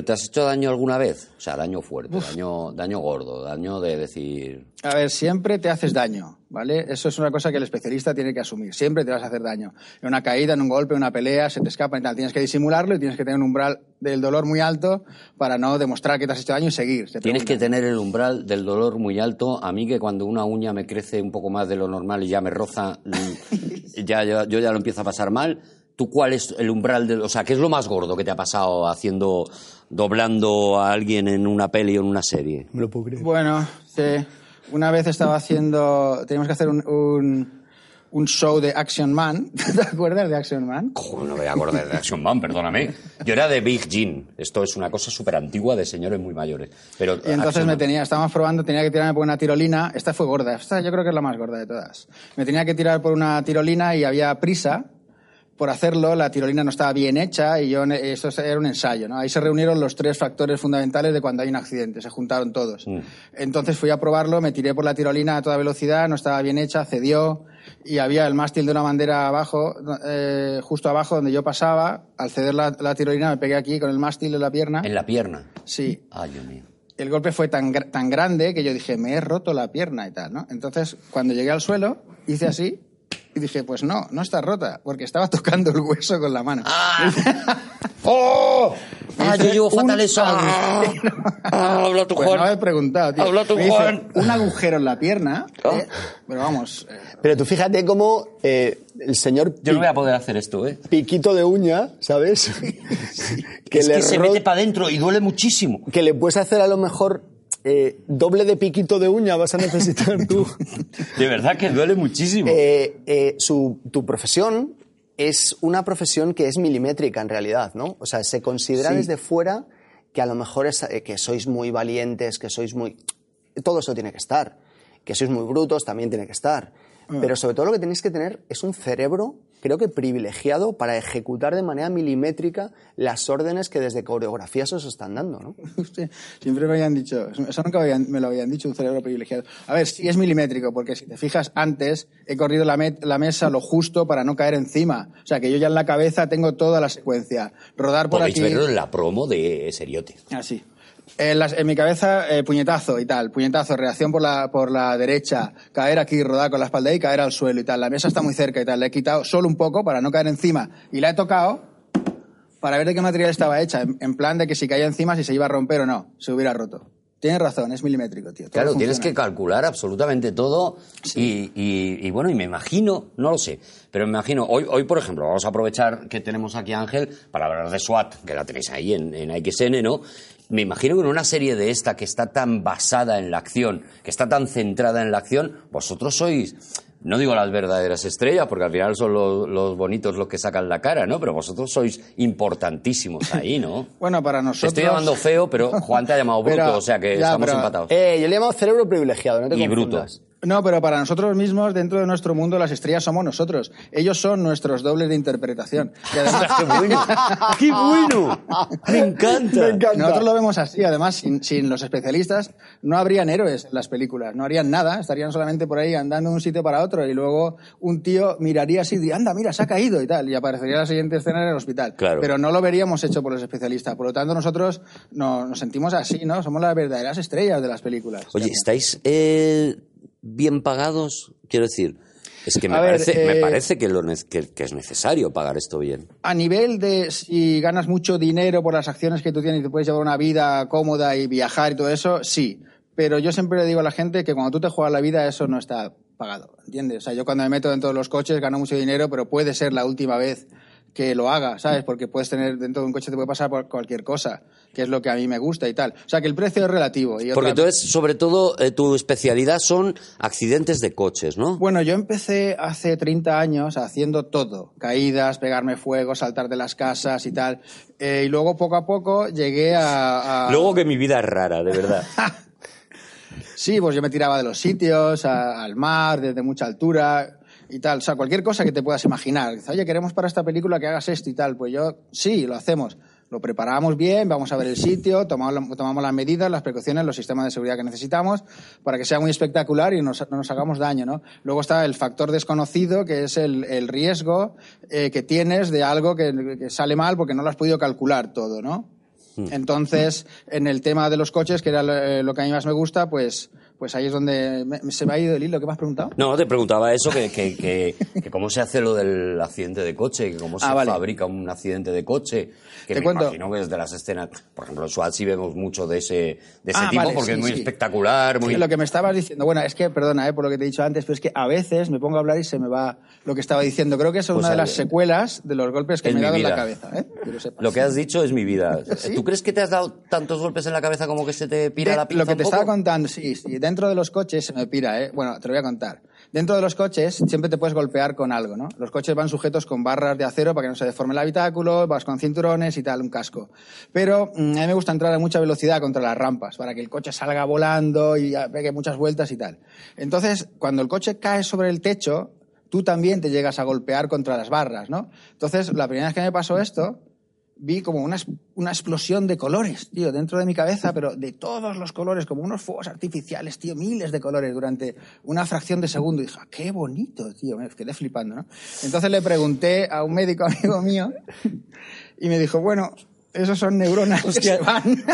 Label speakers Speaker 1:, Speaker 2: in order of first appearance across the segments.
Speaker 1: ¿Pero te has hecho daño alguna vez? O sea, daño fuerte, daño, daño gordo, daño de decir...
Speaker 2: A ver, siempre te haces daño, ¿vale? Eso es una cosa que el especialista tiene que asumir. Siempre te vas a hacer daño. En una caída, en un golpe, en una pelea, se te escapa y tal. Tienes que disimularlo y tienes que tener un umbral del dolor muy alto para no demostrar que te has hecho daño y seguir. Se
Speaker 1: Tienes que tener el umbral del dolor muy alto. A mí que cuando una uña me crece un poco más de lo normal y ya me roza, mm, ya, ya- yo ya lo empiezo a pasar mal. ¿Tú cuál es el umbral del... O sea, ¿qué es lo más gordo que te ha pasado haciendo, doblando a alguien en una peli o en una serie?
Speaker 3: Me lo puedo creer.
Speaker 2: Bueno, sí. Una vez estaba haciendo... Teníamos que hacer un, un, un show de Action Man. ¿Te acuerdas de Action Man?
Speaker 1: Joder, no me voy a acordar de Action Man, perdóname. Yo era de Big Jean. Esto es una cosa súper antigua de señores muy mayores. Pero
Speaker 2: Y entonces
Speaker 1: Action
Speaker 2: me
Speaker 1: Man-
Speaker 2: tenía, estábamos probando, tenía que tirarme por una tirolina. Esta fue gorda, esta yo creo que es la más gorda de todas. Me tenía que tirar por una tirolina y había prisa por hacerlo. La tirolina no estaba bien hecha y yo, eso era un ensayo, ¿no? Ahí se reunieron los tres factores fundamentales de cuando hay un accidente, se juntaron todos. Entonces fui a probarlo, me tiré por la tirolina a toda velocidad, no estaba bien hecha, cedió y había el mástil de una bandera abajo, eh, justo abajo donde yo pasaba. Al ceder la, la tirolina me pegué aquí con el mástil de la pierna.
Speaker 1: En la pierna.
Speaker 2: Sí,
Speaker 1: Ay, Dios mío.
Speaker 2: el golpe fue tan, tan grande que yo dije, me he roto la pierna y tal, ¿no? Entonces, cuando llegué al suelo, hice así y dije, pues no, no está rota, porque estaba tocando el hueso con la mano.
Speaker 1: ¡Oh! ¡Ah, yo llevo fatal eso! ¡Ah! ¡Ah, habla tu
Speaker 2: Pues no
Speaker 1: Juan!
Speaker 2: he preguntado, tío.
Speaker 1: Habla tú,
Speaker 2: Me
Speaker 1: Juan.
Speaker 2: Un agujero en la pierna,
Speaker 1: Ah.
Speaker 2: eh, pero vamos, eh,
Speaker 3: Pero tú fíjate cómo eh, el señor
Speaker 1: Yo no voy a poder hacer esto, ¿eh?
Speaker 3: Piquito de uña, ¿sabes? que,
Speaker 1: es
Speaker 3: le
Speaker 1: que se mete para adentro y duele muchísimo.
Speaker 3: que le puedes hacer a lo mejor eh, doble de piquito de uña vas a necesitar tú.
Speaker 1: De verdad que duele muchísimo.
Speaker 3: Eh, eh, su- tu profesión es una profesión que es milimétrica en realidad, ¿no? O sea, se considera
Speaker 2: Sí.
Speaker 3: desde fuera que a lo mejor es, que sois muy valientes, que sois muy... Todo eso tiene que estar. Que sois muy brutos también tiene que estar. Pero sobre todo lo que tenéis que tener es un cerebro, creo que privilegiado, para ejecutar de manera milimétrica las órdenes que desde coreografías os están dando, ¿no?
Speaker 2: Sí, siempre me habían dicho, eso nunca me lo habían dicho, un cerebro privilegiado. A ver, sí es milimétrico, porque si te fijas antes, he corrido la, met- la mesa lo justo para no caer encima. O sea, que yo ya en la cabeza tengo toda la secuencia. Rodar por
Speaker 1: Podéis
Speaker 2: aquí.
Speaker 1: verlo en la promo de Seriote.
Speaker 2: Así. En, las- en mi cabeza, eh, puñetazo y tal, puñetazo, reacción por la, por la derecha, caer aquí, rodar con la espalda y caer al suelo y tal. La mesa está muy cerca y tal. Le he quitado solo un poco para no caer encima y la he tocado para ver de qué material estaba hecha. En, en plan de que si caía encima, si se iba a romper o no, se hubiera roto. Tienes razón, es milimétrico, tío. Todo
Speaker 1: Claro, tienes que calcular absolutamente todo y, y- y bueno, y me imagino, no lo sé, pero me imagino, hoy, hoy por ejemplo, vamos a aprovechar que tenemos aquí a Ángel para hablar de SWAT, que la tenéis ahí en, en XN, ¿no? Me imagino que en una serie de esta que está tan basada en la acción, que está tan centrada en la acción, vosotros sois, no digo las verdaderas estrellas, porque al final son los, los bonitos los que sacan la cara, ¿no? Pero vosotros sois importantísimos ahí, ¿no?
Speaker 2: Bueno, para
Speaker 1: Te
Speaker 2: nosotros...
Speaker 1: estoy llamando feo, pero Juan te ha llamado bruto,
Speaker 2: Pero-
Speaker 1: o sea que
Speaker 2: ya,
Speaker 1: estamos
Speaker 2: pero-
Speaker 1: empatados.
Speaker 3: Eh, yo le he llamado cerebro privilegiado, no te
Speaker 1: Y
Speaker 3: confundas.
Speaker 2: No, pero para nosotros mismos, dentro de nuestro mundo, las estrellas somos nosotros. Ellos son nuestros dobles de interpretación. Y además,
Speaker 1: ¡Qué bueno! ¡Qué bueno! ¡Me encanta!
Speaker 3: Me encanta.
Speaker 2: Nosotros lo vemos así, además, sin, sin los especialistas no habrían héroes en las películas, no harían nada, estarían solamente por ahí andando de un sitio para otro y luego un tío miraría así, y diría, anda, mira, se ha caído y tal, y aparecería la siguiente escena en el hospital.
Speaker 1: Claro.
Speaker 2: Pero no lo veríamos hecho por los especialistas, por lo tanto nosotros no- nos sentimos así, ¿no? Somos las verdaderas estrellas de las películas.
Speaker 1: Oye, ¿estáis eh, bien pagados? Quiero decir, es que me,
Speaker 2: A ver,
Speaker 1: parece, me
Speaker 2: eh,
Speaker 1: parece que, lo que- que es necesario pagar esto bien.
Speaker 2: A nivel de si ganas mucho dinero por las acciones que tú tienes y te puedes llevar una vida cómoda y viajar y todo eso, sí. Pero yo siempre le digo a la gente que cuando tú te juegas la vida eso no está pagado, ¿entiendes? O sea, yo cuando me meto dentro de los coches gano mucho dinero, pero puede ser la última vez que lo haga, ¿sabes? Porque puedes tener dentro de un coche te puede pasar por cualquier cosa, que es lo que a mí me gusta y tal. O sea, que el precio es relativo. Y
Speaker 1: Porque
Speaker 2: otra-
Speaker 1: tú sobre todo, eh, tu especialidad son accidentes de coches, ¿no?
Speaker 2: Bueno, yo empecé hace 30 años haciendo todo. Caídas, pegarme fuego, saltar de las casas y tal. Eh, y luego, poco a poco, llegué a... a-
Speaker 1: Luego que mi vida es rara, de verdad.
Speaker 2: Sí, pues yo me tiraba de los sitios, a- al mar, desde mucha altura y tal. O sea, cualquier cosa que te puedas imaginar. Dice, Oye, queremos para esta película que hagas esto y tal. Pues yo, sí, lo hacemos. Lo preparamos bien, vamos a ver el sitio, tomamos, tomamos las medidas, las precauciones, los sistemas de seguridad que necesitamos para que sea muy espectacular y nos- no nos hagamos daño, ¿no? Luego está el factor desconocido, que es el, el riesgo eh, que tienes de algo que, que sale mal porque no lo has podido calcular todo, ¿no? Entonces, en el tema de los coches, que era lo, eh, lo que a mí más me gusta, pues, pues ahí es donde me- se me ha ido el hilo. ¿Qué me has preguntado?
Speaker 1: No, te preguntaba eso, que, que, que- que cómo se hace lo del accidente de coche, que cómo se
Speaker 2: Ah, vale.
Speaker 1: fabrica un accidente de coche. Que
Speaker 2: Te
Speaker 1: me
Speaker 2: cuento.
Speaker 1: imagino que desde las escenas, por ejemplo, en vemos mucho de ese, de ese
Speaker 2: Ah,
Speaker 1: tipo,
Speaker 2: vale,
Speaker 1: porque
Speaker 2: sí,
Speaker 1: es muy
Speaker 2: sí.
Speaker 1: espectacular, muy...
Speaker 2: Sí, lo que me estabas diciendo, bueno, es que, perdona, eh, por lo que te he dicho antes, pero es que a veces me pongo a hablar y se me va lo que estaba diciendo. Creo que eso es
Speaker 1: Pues
Speaker 2: una de las secuelas de los golpes que me he dado en la cabeza. ¿eh? Que lo sepas.
Speaker 1: Lo que has dicho es mi vida.
Speaker 2: ¿Sí?
Speaker 1: ¿Tú crees que te has dado tantos golpes en la cabeza como que se te pira
Speaker 2: De-
Speaker 1: la pinza
Speaker 2: lo que
Speaker 1: un
Speaker 2: te
Speaker 1: poco?
Speaker 2: estaba contando, sí, sí, dentro de los coches se me pira, ¿eh? Bueno, te lo voy a contar. Dentro de los coches siempre te puedes golpear con algo, ¿no? Los coches van sujetos con barras de acero para que no se deforme el habitáculo, vas con cinturones y tal, un casco. Pero mm, a mí me gusta entrar a mucha velocidad contra las rampas para que el coche salga volando y pegue muchas vueltas y tal. Entonces, cuando el coche cae sobre el techo, tú también te llegas a golpear contra las barras, ¿no? Entonces, la primera vez que me pasó esto, vi como una, una explosión de colores, tío, dentro de mi cabeza, pero de todos los colores, como unos fuegos artificiales, tío, miles de colores durante una fracción de segundo. Y dije, "Ah, qué bonito, tío, me quedé flipando, ¿no? Entonces le pregunté a un médico amigo mío y me dijo, bueno, esos son neuronas que se van.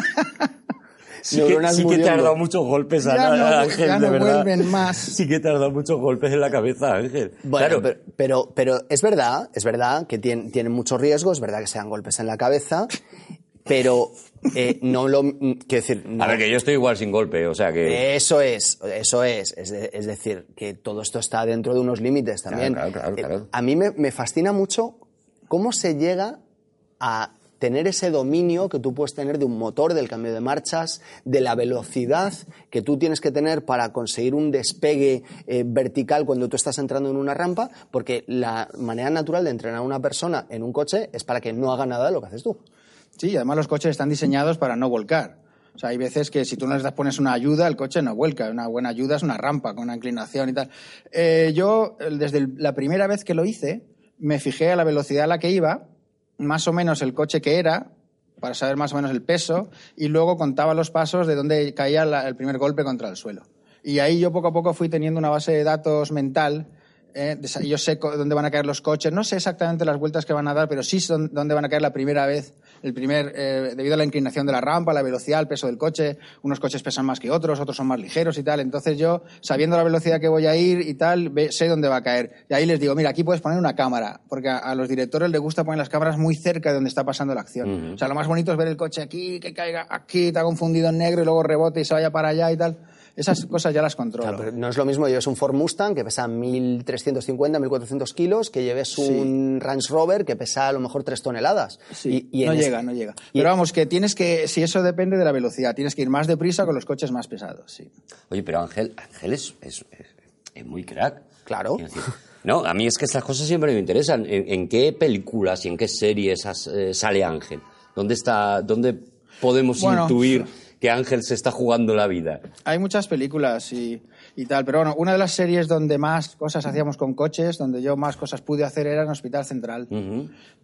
Speaker 1: Sí que, sí que te has dado muchos golpes,
Speaker 2: no-
Speaker 1: Ángel,
Speaker 2: ya
Speaker 1: de
Speaker 2: no
Speaker 1: verdad.
Speaker 2: vuelven más.
Speaker 1: Sí que te has dado muchos golpes en la cabeza, Ángel.
Speaker 3: Bueno,
Speaker 1: claro,
Speaker 3: pero, pero, pero es verdad, es verdad que tienen, tienen mucho riesgo, es verdad que se dan golpes en la cabeza, pero eh, no lo... Quiero decir... no-
Speaker 1: a ver, que yo estoy igual sin golpe, o sea que...
Speaker 3: Eso es, eso es. Es, de- es decir, que todo esto está dentro de unos límites también.
Speaker 1: Claro, claro, claro,
Speaker 3: Eh,
Speaker 1: claro.
Speaker 3: A mí me, me fascina mucho cómo se llega a tener ese dominio que tú puedes tener de un motor, del cambio de marchas, de la velocidad que tú tienes que tener para conseguir un despegue eh, vertical cuando tú estás entrando en una rampa, porque la manera natural de entrenar a una persona en un coche es para que no haga nada de lo que haces tú.
Speaker 2: Sí, y además los coches están diseñados para no volcar. O sea, hay veces que si tú no les das- pones una ayuda, el coche no vuelca. Una buena ayuda es una rampa con una inclinación y tal. Eh, yo, desde la primera vez que lo hice, me fijé a la velocidad a la que iba, más o menos el coche que era, para saber más o menos el peso, y luego contaba los pasos de dónde caía la- el primer golpe contra el suelo. Y ahí yo poco a poco fui teniendo una base de datos mental. eh, yo sé dónde van a caer los coches, no sé exactamente las vueltas que van a dar, pero sí dónde van a caer la primera vez, el primer, eh, debido a la inclinación de la rampa, la velocidad, el peso del coche. Unos coches pesan más que otros, otros son más ligeros y tal. Entonces yo, sabiendo la velocidad que voy a ir y tal, ve- sé dónde va a caer. Y ahí les digo, mira, aquí puedes poner una cámara, porque a, a los directores les gusta poner las cámaras muy cerca de donde está pasando la acción. O sea, lo más bonito es ver el coche aquí, que caiga aquí, está confundido en negro y luego rebote y se vaya para allá y tal. Esas cosas ya las controlo.
Speaker 3: Claro, pero no es lo mismo lleves un Ford Mustang que pesa 1.350, 1.400 kilos que lleves un Range Rover que pesa a lo mejor 3 toneladas.
Speaker 2: Sí,
Speaker 3: Y- y
Speaker 2: no llega,
Speaker 3: este-
Speaker 2: no llega.
Speaker 3: y-
Speaker 2: Pero vamos, que tienes que, si eso depende de la velocidad, tienes que ir más deprisa con los coches más pesados, sí.
Speaker 1: Oye, pero Ángel, Ángel es, es- es- es muy crack.
Speaker 3: Claro.
Speaker 1: No, a mí es que estas cosas siempre me interesan. ¿En, en qué películas y en qué series has- eh, sale Ángel? ¿Dónde está, dónde podemos
Speaker 2: Bueno,
Speaker 1: intuir que Ángel se está jugando la vida?
Speaker 2: Hay muchas películas y, y tal, pero bueno, una de las series donde más cosas hacíamos con coches, donde yo más cosas pude hacer era en Hospital Central.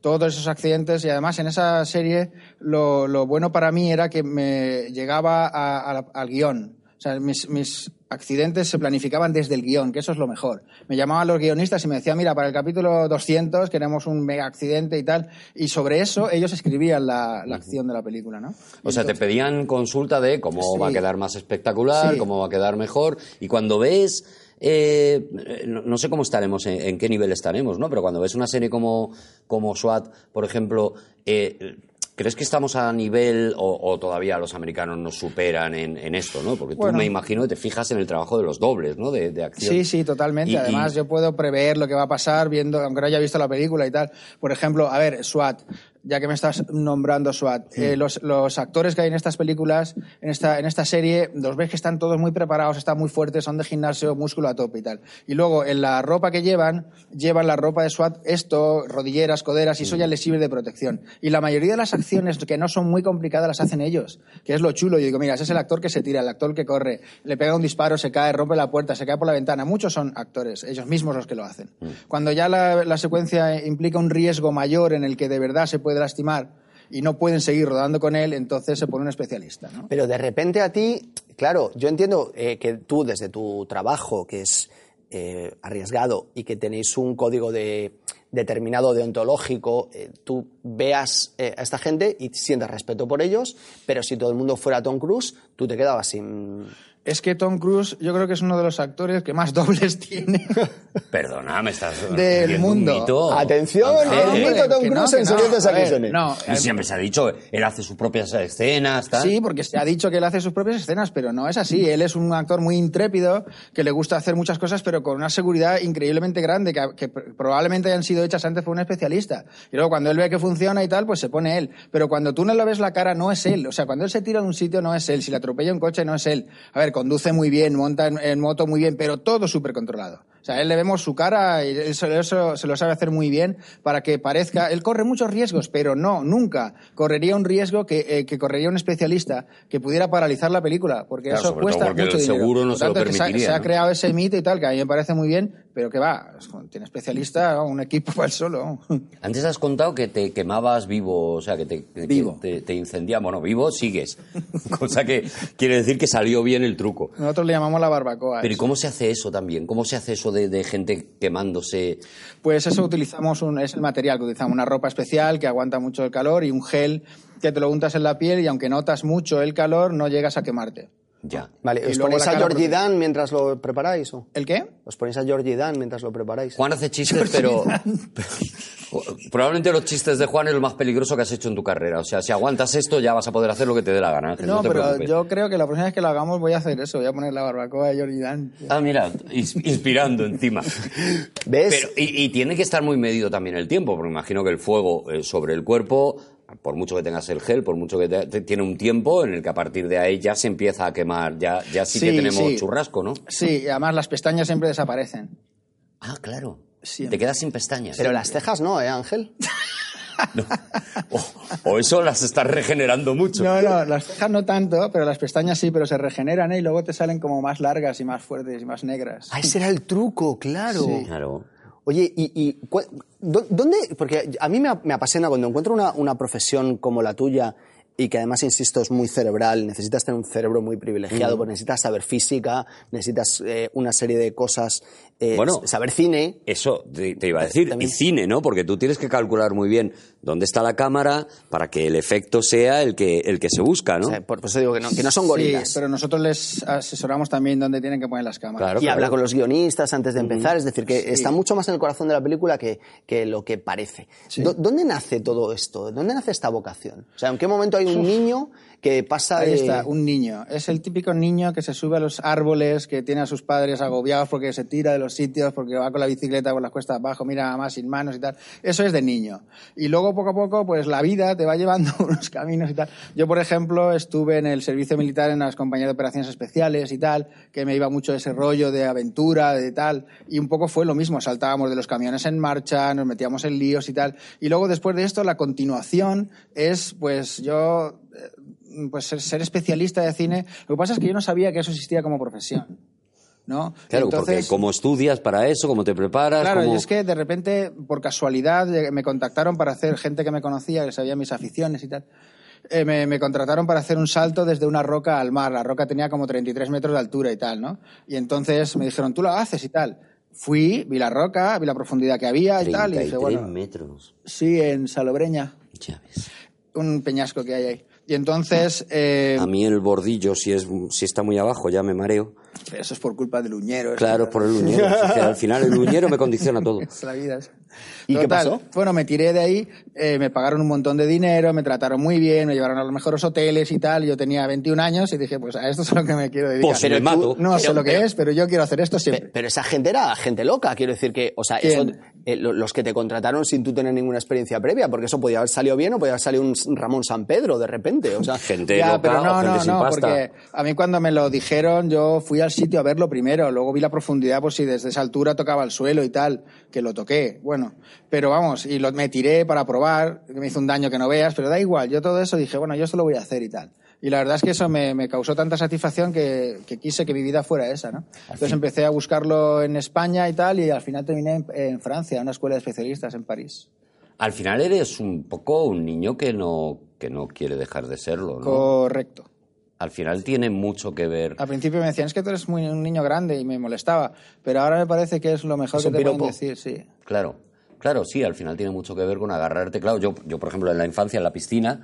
Speaker 2: Todos esos accidentes y además en esa serie lo, lo bueno para mí era que me llegaba a- a la- al guion. O sea, mis, mis accidentes se planificaban desde el guion, que eso es lo mejor. Me llamaban los guionistas y me decían, mira, para el capítulo 200 queremos un mega accidente y tal. Y sobre eso ellos escribían la, la acción de la película, ¿no?
Speaker 1: O sea, te pedían consulta de cómo
Speaker 2: Sí.
Speaker 1: va a quedar más espectacular,
Speaker 2: Sí.
Speaker 1: cómo va a quedar mejor. Y cuando ves, eh, no, no sé cómo estaremos, en, en qué nivel estaremos, ¿no? Pero cuando ves una serie como, como SWAT, por ejemplo, eh, ¿crees que estamos a nivel o, o todavía los americanos nos superan en, en esto, ¿no? Porque tú me imagino que te fijas en el trabajo de los dobles, ¿no? De, de acción.
Speaker 2: Sí, sí, totalmente.
Speaker 1: Y-
Speaker 2: Además,
Speaker 1: y-
Speaker 2: yo puedo prever lo que va a pasar viendo, aunque no haya visto la película y tal. Por ejemplo, a ver, SWAT, ya que me estás nombrando SWAT, eh, los, los actores que hay en estas películas, en esta, en esta serie, los ves que están todos muy preparados, están muy fuertes, son de gimnasio, músculo a tope y tal. Y luego, en la ropa que llevan, llevan la ropa de SWAT, esto, rodilleras, coderas, y eso ya les sirve de protección. Y la mayoría de las acciones que no son muy complicadas las hacen ellos, que es lo chulo. Yo digo, mira, ese es el actor que se tira, el actor que corre, le pega un disparo, se cae, rompe la puerta, se cae por la ventana. Muchos son actores, ellos mismos los que lo hacen. Cuando ya la, la secuencia implica un riesgo mayor en el que de verdad se puede lastimar y no pueden seguir rodando con él, entonces se pone un especialista.
Speaker 3: Pero de repente a ti, claro, yo entiendo eh, que tú desde tu trabajo, que es eh, arriesgado y que tenéis un código de, determinado deontológico, eh, tú veas eh, a esta gente y sientas respeto por ellos, pero si todo el mundo fuera Tom Cruise, tú te quedabas sin...
Speaker 2: Es que Tom Cruise yo creo que es uno de los actores que más dobles tiene.
Speaker 1: Perdona, me estás
Speaker 2: Del
Speaker 1: diciendo un
Speaker 2: mundo.
Speaker 1: mito.
Speaker 3: Atención,
Speaker 1: Ángel.
Speaker 3: el mito Tom Cruise en
Speaker 2: no.
Speaker 3: Acusaciones.
Speaker 1: Y siempre se ha dicho, él hace sus propias escenas, tal.
Speaker 2: Sí, porque se ha dicho que él hace sus propias escenas, pero no es así. Él es un actor muy intrépido, que le gusta hacer muchas cosas, pero con una seguridad increíblemente grande, que, que probablemente hayan sido hechas antes por un especialista. Y luego cuando él ve que funciona y tal, pues se pone él. Pero cuando tú no le ves la cara, no es él. O sea, cuando él se tira de un sitio, no es él. Si le atropella un coche, no es él. A ver, conduce muy bien, monta en, en moto muy bien, pero todo súper controlado. O sea, él le vemos su cara y eso, eso se lo sabe hacer muy bien para que parezca. Él corre muchos riesgos, pero no, nunca correría un riesgo que, eh, que correría un especialista que pudiera paralizar la película, porque
Speaker 1: Claro,
Speaker 2: eso cuesta
Speaker 1: porque
Speaker 2: mucho
Speaker 1: el
Speaker 2: dinero.
Speaker 1: seguro no
Speaker 2: Por
Speaker 1: se lo
Speaker 2: tanto, se ha-
Speaker 1: permitiría,
Speaker 2: Se ha
Speaker 1: ¿no?
Speaker 2: creado ese mito y tal, que a mí me parece muy bien, pero que va, tiene especialista, un equipo para él solo.
Speaker 1: Antes has contado que te quemabas vivo, o sea, que te, que
Speaker 2: Vivo.
Speaker 1: te. Bueno, vivo sigues. Cosa que quiere decir que salió bien el truco.
Speaker 2: Nosotros le llamamos la barbacoa.
Speaker 1: Pero ¿y cómo se hace eso también? ¿Cómo se hace eso de, de gente quemándose?
Speaker 2: Pues eso utilizamos, un, es el material que utilizamos, una ropa especial que aguanta mucho el calor y un gel que te lo untas en la piel y aunque notas mucho el calor, no llegas a quemarte.
Speaker 1: Ya.
Speaker 3: Vale, ¿os ponéis a
Speaker 2: porque-
Speaker 3: Dan mientras lo preparáis? O?
Speaker 2: ¿El qué?
Speaker 3: ¿Os ponéis a Georgie Dan mientras lo preparáis?
Speaker 1: Juan hace chistes, pero... Probablemente los chistes de Juan es lo más peligroso que has hecho en tu carrera. O sea, si aguantas esto ya vas a poder hacer lo que te dé la gana, Ángel. No,
Speaker 2: No,
Speaker 1: te
Speaker 2: pero
Speaker 1: preocupes.
Speaker 2: yo creo que la próxima vez que lo hagamos voy a hacer eso, voy a poner la barbacoa de Jordi Dan.
Speaker 1: Ah, mira, ins- inspirando encima.
Speaker 3: ¿Ves?
Speaker 1: Pero, y, y tiene que estar muy medido también el tiempo, porque imagino que el fuego eh, sobre el cuerpo, por mucho que tengas el gel, por mucho que te, te- tiene un tiempo en el que a partir de ahí ya se empieza a quemar, ya, ya sí, que tenemos
Speaker 2: sí.
Speaker 1: churrasco, ¿no?
Speaker 2: Sí, y además las pestañas siempre desaparecen.
Speaker 1: Ah, claro.
Speaker 2: Siempre.
Speaker 1: Te quedas sin pestañas.
Speaker 3: Pero las cejas no, ¿eh, Ángel?
Speaker 1: O, o eso las estás regenerando mucho.
Speaker 2: No, no, las cejas no tanto, pero las pestañas sí, pero se regeneran ¿eh? y luego te salen como más largas y más fuertes y más negras.
Speaker 3: Ah, ese era el truco, claro.
Speaker 2: Sí.
Speaker 1: Claro.
Speaker 3: Oye, ¿y, y dónde? Porque a mí me apasiona cuando encuentro una, una profesión como la tuya y que además, insisto, es muy cerebral, necesitas tener un cerebro muy privilegiado, porque necesitas saber física, necesitas eh, una serie de cosas, eh,
Speaker 1: Bueno.
Speaker 3: saber cine.
Speaker 1: Eso te, te iba a decir.
Speaker 3: También.
Speaker 1: Y cine, ¿no? Porque tú tienes que calcular muy bien dónde está la cámara para que el efecto sea el que, el que se busca, ¿no?
Speaker 3: O sea, por por eso digo que no, que no son gorilas.
Speaker 2: Sí, pero nosotros les asesoramos también dónde tienen que poner las cámaras.
Speaker 1: Claro,
Speaker 3: y
Speaker 1: claro.
Speaker 3: habla con los guionistas antes de empezar, es decir, que está mucho más en el corazón de la película que, que lo que parece. ¿Dónde nace todo esto? ¿Dónde nace esta vocación? O sea, ¿en qué momento hay un niño que pasa
Speaker 2: Ahí
Speaker 3: de...
Speaker 2: está, un niño. Es el típico niño que se sube a los árboles, que tiene a sus padres agobiados porque se tira de los sitios, porque va con la bicicleta por las cuestas abajo, mira más sin manos y tal. Eso es de niño. Y luego poco a poco, pues la vida te va llevando unos caminos y tal. Yo, por ejemplo, estuve en el servicio militar en las compañías de operaciones especiales y tal, que me iba mucho ese rollo de aventura, de tal. Y un poco fue lo mismo. Saltábamos de los camiones en marcha, nos metíamos en líos y tal. Y luego después de esto, la continuación es, pues yo eh, pues ser, ser especialista de cine. Lo que pasa es que yo no sabía que eso existía como profesión. ¿no?
Speaker 1: Claro, porque cómo estudias para eso, cómo te preparas,
Speaker 2: Claro,
Speaker 1: cómo-
Speaker 2: y es que de repente, por casualidad, eh, me contactaron para hacer, gente que me conocía, que sabía mis aficiones y tal, eh, me, me contrataron para hacer un salto desde una roca al mar. La roca tenía como 33 metros de altura y tal, ¿no? Y entonces me dijeron, tú lo haces y tal. Fui, vi la roca, vi la profundidad que había y tal, y
Speaker 1: 33
Speaker 2: dije, bueno,
Speaker 1: metros.
Speaker 2: sí, en Salobreña,
Speaker 1: Ya ves.
Speaker 2: un peñasco que hay ahí. Y entonces, eh,
Speaker 1: A mí el bordillo, si, es, si está muy abajo, ya me mareo.
Speaker 2: eso es por culpa del uñero.
Speaker 1: Claro,
Speaker 2: es-
Speaker 1: por el uñero. Es que al final el uñero me condiciona todo.
Speaker 2: Es la vida. eso.
Speaker 3: ¿Y qué
Speaker 2: Total,
Speaker 3: pasó?
Speaker 2: Bueno, me tiré de ahí, eh, me pagaron un montón de dinero, me trataron muy bien, me llevaron a los mejores hoteles y tal. Yo tenía 21 años y dije, pues a esto es a lo que me quiero dedicar.
Speaker 1: Pues me mato.
Speaker 2: No sé
Speaker 3: Pero-
Speaker 2: lo que
Speaker 3: pero-
Speaker 2: es, pero yo quiero hacer esto siempre.
Speaker 3: Pero esa gente era gente loca, quiero decir que, o sea, eso, eh, lo- los que te contrataron sin tú tener ninguna experiencia previa, porque eso podía haber salido bien o podía haber salido un Ramón San Pedro de repente, o sea,
Speaker 1: Gente
Speaker 2: Ya,
Speaker 1: loca
Speaker 2: pero
Speaker 1: o
Speaker 2: no,
Speaker 1: gente
Speaker 2: no,
Speaker 1: sin
Speaker 2: no,
Speaker 1: pasta.
Speaker 2: porque a mí cuando me lo dijeron, yo fui al sitio a verlo primero, luego vi la profundidad por si desde esa altura tocaba el suelo y tal, que lo toqué, bueno, pero vamos, y lo, me tiré para probar, que me hizo un daño que no veas, pero da igual, yo todo eso dije, bueno, yo esto lo voy a hacer y tal. Y la verdad es que eso me, me causó tanta satisfacción que, que quise que mi vida fuera esa, ¿no? Entonces empecé a buscarlo en España y tal, y al final terminé en, en Francia, en una escuela de especialistas en París.
Speaker 1: Al final eres un poco un niño que no, que no quiere dejar de serlo, ¿no?
Speaker 2: Correcto.
Speaker 1: Al final tiene mucho que ver.
Speaker 2: Al principio me decían, es que tú eres muy, un niño grande y me molestaba, pero ahora me parece que es lo mejor
Speaker 3: Es
Speaker 2: que te pueden decir, sí.
Speaker 1: Claro. Claro, sí, al final tiene mucho que ver con agarrarte. Claro, yo, yo por ejemplo, en la infancia, en la piscina,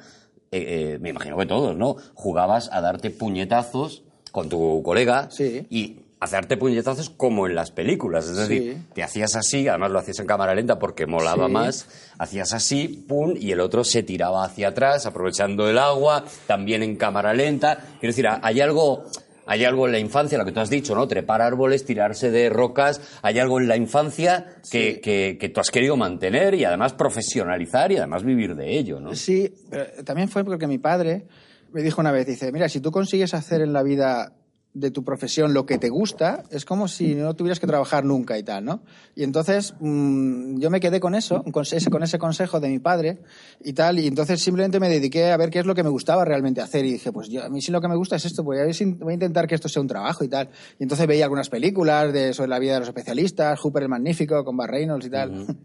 Speaker 1: eh, eh, me imagino que todos, ¿no? Jugabas a darte puñetazos con tu colega
Speaker 2: Sí.
Speaker 1: y hacerte puñetazos como en las películas. Es decir,
Speaker 2: Sí.
Speaker 1: te hacías así, además lo hacías en cámara lenta porque molaba
Speaker 2: Sí.
Speaker 1: más, hacías así, pum, y el otro se tiraba hacia atrás, aprovechando el agua, también en cámara lenta. Quiero decir, hay algo... Hay algo en la infancia, lo que tú has dicho, ¿no? Trepar árboles, tirarse de rocas. Hay algo en la infancia que, que, que tú has querido mantener y además profesionalizar y además vivir de ello, ¿no?
Speaker 2: Sí, pero también fue porque mi padre me dijo una vez, dice, mira, si tú consigues hacer en la vida de tu profesión lo que te gusta, es como si no tuvieras que trabajar nunca y tal, ¿no? Y entonces mm, yo me quedé con eso, con ese, con ese consejo de mi padre y tal, y entonces simplemente me dediqué a ver qué es lo que me gustaba realmente hacer y dije, pues yo, a mí sí lo que me gusta es esto, voy a, ver si- voy a intentar que esto sea un trabajo y tal. Y entonces veía algunas películas de, sobre la vida de los especialistas, Hooper el Magnífico, con Bar Reynolds y tal.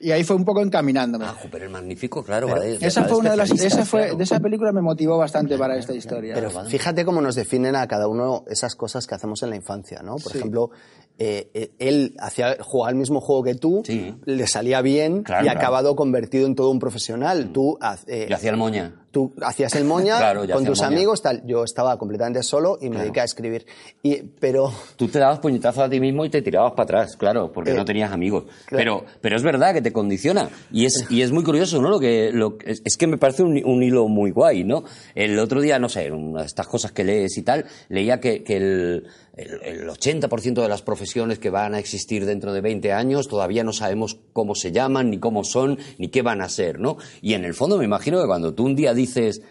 Speaker 2: Y ahí fue un poco encaminándome.
Speaker 1: Ah, Júper el Magnífico, claro. va de-
Speaker 2: Esa fue una de las, esa fue,
Speaker 1: claro.
Speaker 2: de esa película me motivó bastante para esta historia.
Speaker 3: Pero
Speaker 1: vale.
Speaker 3: fíjate cómo nos definen a cada uno esas cosas que hacemos en la infancia, ¿no? Por
Speaker 2: Sí.
Speaker 3: ejemplo, eh, eh, él hacía, jugaba el mismo juego que tú,
Speaker 1: Sí.
Speaker 3: le salía bien
Speaker 1: Claro,
Speaker 3: y ha
Speaker 1: claro.
Speaker 3: acabado convertido en todo un profesional. Tú, haz- eh,
Speaker 1: Yo hacía el moña.
Speaker 3: Tú hacías el moña
Speaker 1: Claro,
Speaker 3: con tus
Speaker 1: moña.
Speaker 3: amigos, tal. Yo estaba completamente solo y me
Speaker 1: Claro.
Speaker 3: dediqué a escribir. Y, pero
Speaker 1: Tú te dabas puñetazos a ti mismo y te tirabas para atrás, claro, porque
Speaker 3: Eh,
Speaker 1: no tenías amigos.
Speaker 3: claro.
Speaker 1: Pero, pero es verdad que te condiciona. Y es, y es muy curioso, ¿no? Lo que, lo, es, es que me parece un, un hilo muy guay, ¿no? El otro día, no sé, en una de estas cosas que lees y tal, leía que, que el, el, el 80% de las profesiones que van a existir dentro de 20 años todavía no sabemos cómo se llaman, ni cómo son, ni qué van a ser, ¿no? Y en el fondo me imagino que cuando tú un día dices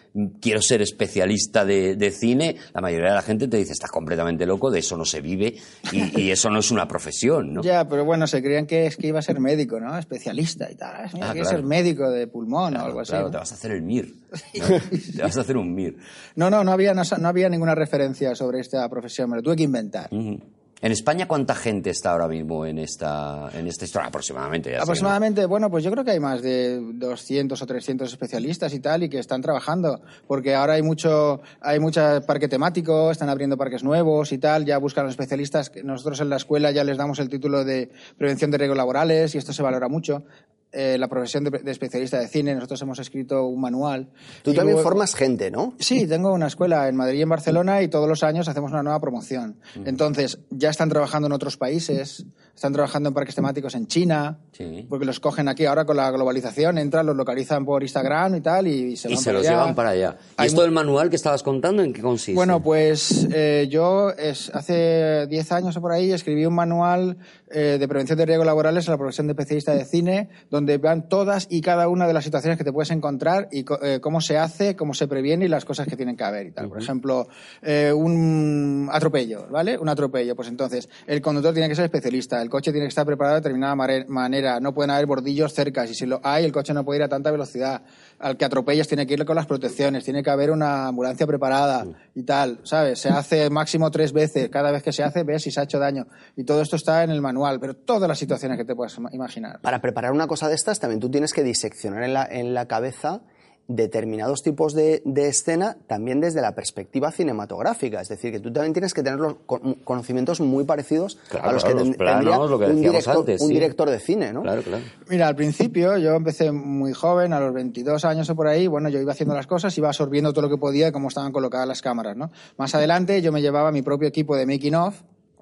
Speaker 1: quiero ser especialista de, de cine, la mayoría de la gente te dice estás completamente loco, de eso no se vive y, y eso no es una profesión, ¿no?
Speaker 2: Ya, pero bueno, se creían que es que iba a ser médico, ¿no? Especialista y tal. Mira,
Speaker 1: Ah,
Speaker 2: que
Speaker 1: claro.
Speaker 2: ser médico de pulmón o algo así. ¿no?
Speaker 1: te vas a hacer el MIR. ¿no? te vas a hacer un MIR.
Speaker 2: No, no, no había, no, no había ninguna referencia sobre esta profesión, me lo tuve que inventar.
Speaker 1: En España, ¿cuánta gente está ahora mismo en esta, en esta historia? Aproximadamente. ya.
Speaker 2: Aproximadamente, bueno, pues yo creo que hay más de 200 o 300 especialistas y tal y que están trabajando, porque ahora hay mucho, hay mucho parque temático, están abriendo parques nuevos y tal, ya buscan los especialistas. Nosotros en la escuela ya les damos el título de prevención de riesgos laborales y esto se valora mucho. Eh, la profesión de, de especialista de cine, nosotros hemos escrito un manual.
Speaker 3: tú también
Speaker 2: luego-
Speaker 3: formas gente, ¿no?
Speaker 2: Sí, tengo una escuela en Madrid y en Barcelona y todos los años hacemos una nueva promoción. Entonces, ya están trabajando en otros países, están trabajando en parques temáticos en China,
Speaker 1: Sí.
Speaker 2: porque los cogen aquí ahora con la globalización, entran, los localizan por Instagram y tal, y se
Speaker 1: Y
Speaker 2: van
Speaker 1: se
Speaker 2: para
Speaker 1: los
Speaker 2: allá.
Speaker 1: llevan para allá. ¿Y
Speaker 2: Hay
Speaker 1: esto del manual que estabas contando, en qué consiste?
Speaker 2: Bueno, pues eh, yo es, hace 10 años o por ahí escribí un manual eh, de prevención de riesgos laborales en la profesión de especialista de cine, donde van todas y cada una de las situaciones que te puedes encontrar y eh, cómo se hace, cómo se previene y las cosas que tienen que haber y tal. Por ejemplo, eh, un atropello, ¿vale? Un atropello. Pues entonces, el conductor tiene que ser especialista, el coche tiene que estar preparado de determinada manera, no pueden haber bordillos cerca, y si lo hay, el coche no puede ir a tanta velocidad. Al que atropellas tiene que ir con las protecciones, tiene que haber una ambulancia preparada y tal, ¿sabes? Se hace máximo tres veces, cada vez que se hace ves si se ha hecho daño. Y todo esto está en el manual, pero todas las situaciones que te puedas ima- imaginar.
Speaker 3: Para preparar una cosa de estas, también tú tienes que diseccionar en la, en la cabeza determinados tipos de, de escena también desde la perspectiva cinematográfica. Es decir, que tú también tienes que tener los con- conocimientos muy parecidos
Speaker 1: Claro,
Speaker 3: a los
Speaker 1: claro,
Speaker 3: que
Speaker 1: los
Speaker 3: ten-
Speaker 1: planos,
Speaker 3: tendría
Speaker 1: lo que
Speaker 3: un, director,
Speaker 1: antes,
Speaker 3: un
Speaker 1: sí.
Speaker 3: director de cine, ¿no?
Speaker 1: Claro, claro.
Speaker 2: Mira, al principio yo empecé muy joven, a los 22 años o por ahí, bueno, yo iba haciendo las cosas, iba absorbiendo todo lo que podía cómo estaban colocadas las cámaras, ¿no? Más adelante yo me llevaba mi propio equipo de making of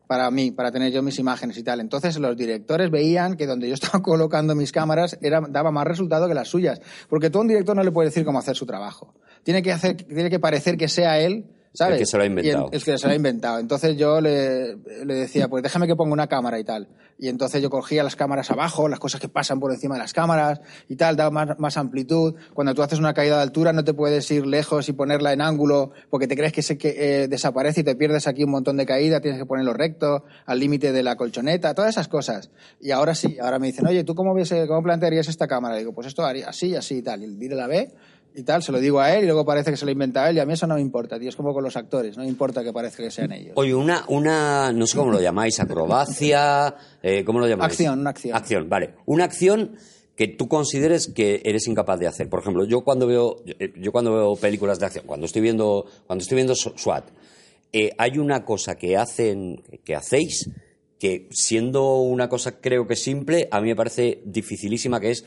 Speaker 2: para mí, para tener yo mis imágenes y tal. Entonces los directores veían que donde yo estaba colocando mis cámaras era, daba más resultado que las suyas. Porque tú a un director no le puedes decir cómo hacer su trabajo. Tiene que, hacer, tiene que parecer que sea él ¿sabes?
Speaker 1: El que se lo ha inventado.
Speaker 2: el que se lo ha inventado. Entonces yo le, le decía, pues déjame que ponga una cámara y tal. Y entonces yo cogía las cámaras abajo, las cosas que pasan por encima de las cámaras y tal, daba más, más amplitud. Cuando tú haces una caída de altura no te puedes ir lejos y ponerla en ángulo porque te crees que, se, que eh, desaparece y te pierdes aquí un montón de caída, tienes que ponerlo recto, al límite de la colchoneta, todas esas cosas. Y ahora sí, ahora me dicen, oye, ¿tú cómo, ves, eh, cómo plantearías esta cámara? Digo, pues esto haría así, así y tal. Y el la ve y tal, se lo digo a él y luego parece que se lo inventa él y a mí eso no me importa, tío. Es como con los actores, no me importa que parezca que sean ellos.
Speaker 1: Oye, una, una, no sé cómo lo llamáis, acrobacia, eh, ¿cómo lo llamáis?
Speaker 2: Acción, una acción.
Speaker 1: Acción, vale. Una acción que tú consideres que eres incapaz de hacer. Por ejemplo, yo cuando veo, eh, yo cuando veo películas de acción, cuando estoy viendo, cuando estoy viendo SWAT, eh, hay una cosa que hacen, que hacéis que siendo una cosa creo que simple, a mí me parece dificilísima, que es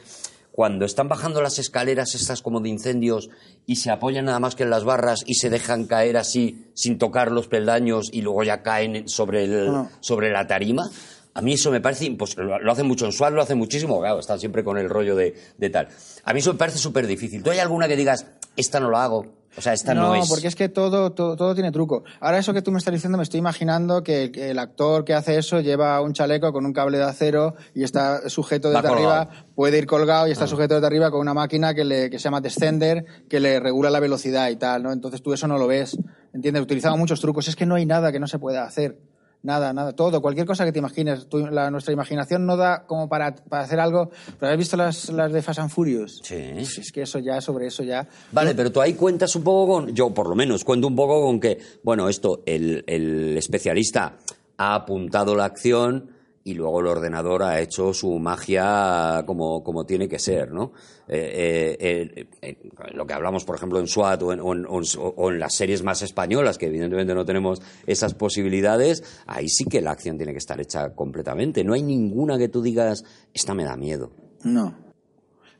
Speaker 1: cuando están bajando las escaleras estas como de incendios y se apoyan nada más que en las barras y se dejan caer así sin tocar los peldaños y luego ya caen sobre, el,
Speaker 2: No.
Speaker 1: sobre la tarima. A mí eso me parece imposible. Lo, hacen mucho en SWAT, lo hacen muchísimo. Claro, están siempre con el rollo de, de tal. A mí eso me parece súper difícil. ¿Tú hay alguna que digas, esta no lo hago? O sea, esta no, es.
Speaker 2: porque es que todo, todo, todo tiene truco. Ahora eso que tú me estás diciendo, me estoy imaginando que el, actor que hace eso lleva un chaleco con un cable de acero y está sujeto
Speaker 1: Va
Speaker 2: desde
Speaker 1: colgado.
Speaker 2: arriba, puede ir colgado y está
Speaker 1: Ah.
Speaker 2: sujeto desde arriba con una máquina que, le, que se llama descender, que le regula la velocidad y tal, ¿no? Entonces tú eso no lo ves, ¿entiendes? Utilizamos muchos trucos. Es que no hay nada que no se pueda hacer. Nada, nada, todo, cualquier cosa que te imagines. Tu- la- nuestra imaginación no da como para, para hacer algo. ¿Pero has visto las, las de Fast and Furious?
Speaker 1: Sí.
Speaker 2: Pues es que eso ya, sobre eso ya.
Speaker 1: Vale, pero tú ahí cuentas un poco con, yo por lo menos cuento un poco con que, bueno, esto, el, el especialista ha apuntado la acción y luego el ordenador ha hecho su magia como, como tiene que ser, ¿no? Eh, eh, eh, lo que hablamos, por ejemplo, en SWAT o en, o o en las series más españolas, que evidentemente no tenemos esas posibilidades, ahí sí que la acción tiene que estar hecha completamente. No hay ninguna que tú digas, esta me da miedo.
Speaker 2: No.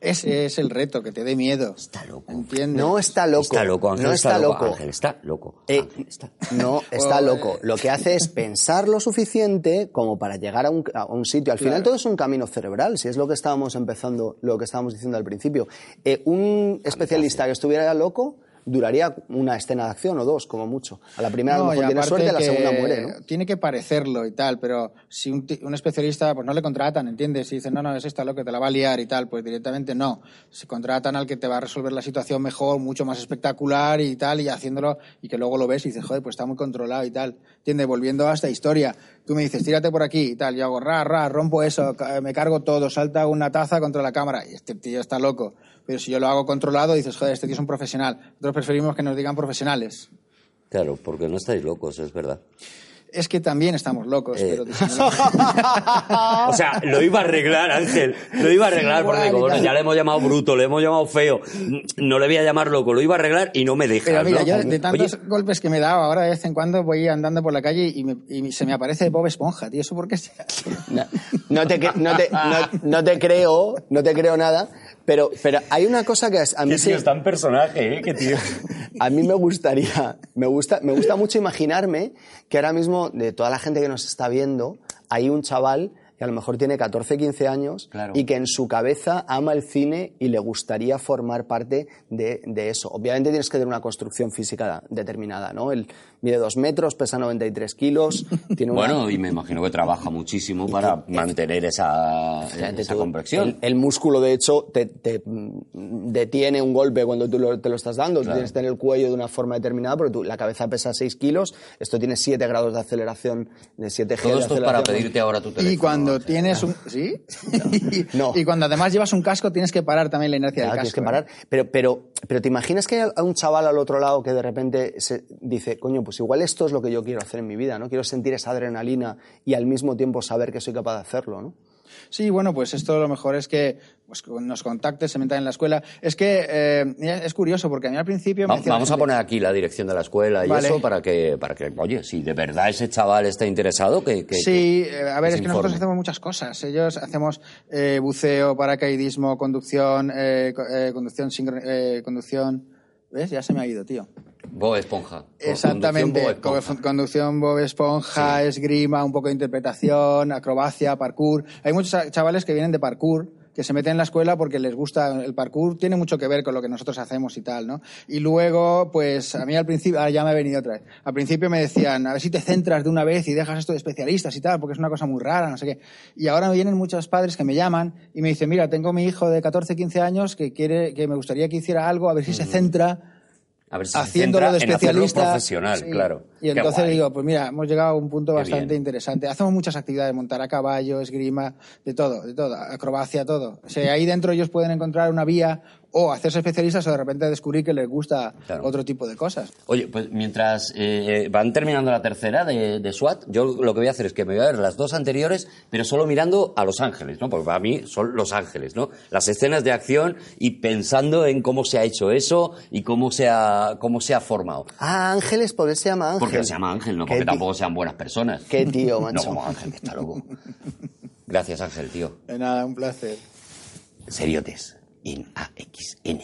Speaker 2: Ese es el reto, que te dé miedo.
Speaker 1: Está loco.
Speaker 2: ¿Entiendes?
Speaker 3: No está loco.
Speaker 1: Está loco, Ángel
Speaker 3: no
Speaker 1: está,
Speaker 3: está
Speaker 1: loco. Ángel está loco.
Speaker 3: Eh,
Speaker 1: Ángel está-
Speaker 3: No, está
Speaker 2: Oh,
Speaker 3: loco. Lo que hace es pensar lo suficiente como para llegar a un, a un sitio. Al final
Speaker 2: Claro.
Speaker 3: todo es un camino cerebral, si es lo que estábamos empezando, lo que estábamos diciendo al principio. Eh, un especialista que estuviera loco duraría una escena de acción o dos, como mucho. A la primera a lo
Speaker 2: No, y
Speaker 3: mejor tiene suerte, a la segunda muere, ¿no?
Speaker 2: Tiene que parecerlo y tal, pero si un, un especialista, pues no le contratan, ¿entiendes? Si dicen, no, no, es esta lo que te la va a liar y tal, pues directamente no. Se contratan al que te va a resolver la situación mejor, mucho más espectacular y tal, y haciéndolo, y que luego lo ves y dices, joder, pues está muy controlado y tal. ¿Entiendes? Volviendo a esta historia, tú me dices, tírate por aquí y tal, yo hago, ra, ra, rompo eso, me cargo todo, salta una taza contra la cámara, y este tío está loco. Pero si yo lo hago controlado, dices, joder, este tío es un profesional. Nosotros preferimos que nos digan profesionales.
Speaker 1: Claro, porque no estáis locos, es verdad.
Speaker 2: Es que también estamos locos,
Speaker 1: Eh.
Speaker 2: pero.
Speaker 1: O sea, lo iba a arreglar, Ángel. Lo iba a arreglar porque digo, bueno, ya le hemos llamado bruto, le hemos llamado feo. No le voy a llamar loco, lo iba a arreglar y no me deja.
Speaker 2: Pero mira,
Speaker 1: ¿no?
Speaker 2: yo de tantos
Speaker 1: Oye,
Speaker 2: golpes que me he dado, ahora de vez en cuando voy andando por la calle y, me- y se me aparece Bob Esponja, tío. ¿Eso por qué?
Speaker 3: No, no te, no, te, no, no te creo, no te creo nada, pero, pero hay una cosa que a mí
Speaker 1: qué
Speaker 3: sí...
Speaker 1: tío, en personaje, ¿eh? Qué tío.
Speaker 3: A mí me gustaría, me gusta, me gusta mucho imaginarme que ahora mismo, de toda la gente que nos está viendo, hay un chaval que a lo mejor tiene 14, 15 años
Speaker 1: Claro.
Speaker 3: y que en su cabeza ama el cine y le gustaría formar parte de, de eso. Obviamente tienes que tener una construcción física determinada, ¿no? Él mide dos metros, pesa 93 kilos, tiene una...
Speaker 1: Bueno, y me imagino que trabaja muchísimo para mantener esa, esa compresión.
Speaker 3: El, el músculo, de hecho, te, te, detiene un golpe cuando tú lo- te lo estás dando. Tú tienes que tener el cuello de una forma determinada, porque tú- la cabeza pesa 6 kilos. Esto tiene 7 grados de aceleración, de 7 G
Speaker 1: Todo
Speaker 3: de
Speaker 1: esto es para pedirte ahora tu teléfono.
Speaker 2: Y cuando tienes un... ¿Sí?
Speaker 3: No.
Speaker 2: Y cuando además llevas un casco, tienes que parar también la inercia
Speaker 3: Claro,
Speaker 2: del
Speaker 3: tienes
Speaker 2: casco.
Speaker 3: que parar. Pero, pero, pero te imaginas que hay a un chaval al otro lado que de repente se dice, coño, pues igual esto es lo que yo quiero hacer en mi vida, ¿no? Quiero sentir esa adrenalina y al mismo tiempo saber que soy capaz de hacerlo, ¿no?
Speaker 2: Sí, bueno, pues esto lo mejor es que pues, nos contactes, se metan en la escuela. Es que eh, es curioso, porque a mí al principio me
Speaker 1: Va- Vamos a poner aquí la dirección de la escuela y
Speaker 2: Vale.
Speaker 1: eso para que, para que, oye, si de verdad ese chaval está interesado, que... que-
Speaker 2: Sí,
Speaker 1: que-
Speaker 2: eh, a ver, es que nosotros hacemos muchas cosas. Ellos hacemos eh, buceo, paracaidismo, conducción, eh, eh, conducción, sincro- eh, conducción. ¿Ves? Ya se me ha ido, tío.
Speaker 1: Bob Esponja.
Speaker 2: Exactamente.
Speaker 1: Conducción Bob Esponja.
Speaker 2: Co- Conducción, Bob Esponja, esgrima, un poco de interpretación, acrobacia, parkour. Hay muchos chavales que vienen de parkour que se meten en la escuela porque les gusta el parkour, tiene mucho que ver con lo que nosotros hacemos y tal, ¿no? Y luego, pues a mí al principio, ahora ya me ha venido otra vez, al principio me decían, a ver si te centras de una vez y dejas esto de especialistas y tal, porque es una cosa muy rara, no sé qué. Y ahora me vienen muchos padres que me llaman y me dicen, mira, tengo mi hijo de 14, 15 años que quiere, que me gustaría que hiciera algo, a ver si se centra
Speaker 1: A ver si se
Speaker 2: haciéndolo de
Speaker 1: centra en
Speaker 2: especialista.
Speaker 1: profesional,
Speaker 2: Sí.
Speaker 1: claro.
Speaker 2: Y entonces digo, pues mira, hemos llegado a un punto
Speaker 1: Qué
Speaker 2: bastante
Speaker 1: bien.
Speaker 2: interesante. Hacemos muchas actividades, montar a caballo, esgrima, de todo, de todo, acrobacia, todo. O sea, ahí dentro ellos pueden encontrar una vía o hacerse especialistas o de repente descubrir que les gusta
Speaker 1: Claro.
Speaker 2: otro tipo de cosas.
Speaker 1: Oye, pues mientras eh, van terminando la tercera de, de SWAT, yo lo que voy a hacer es que me voy a ver las dos anteriores, pero solo mirando a Los Ángeles, ¿no? Porque para mí son Los Ángeles, ¿no? Las escenas de acción y pensando en cómo se ha hecho eso y cómo se ha, cómo se ha formado.
Speaker 3: Ah, Ángeles, ¿por qué se llama Ángeles? Ángel.
Speaker 1: se llama Ángel, no porque tampoco sean buenas personas.
Speaker 3: Qué tío,
Speaker 1: No
Speaker 3: macho.
Speaker 1: como Ángel, que está loco. Gracias, Ángel, tío.
Speaker 2: De nada, un placer.
Speaker 1: Seriotes, en AXN.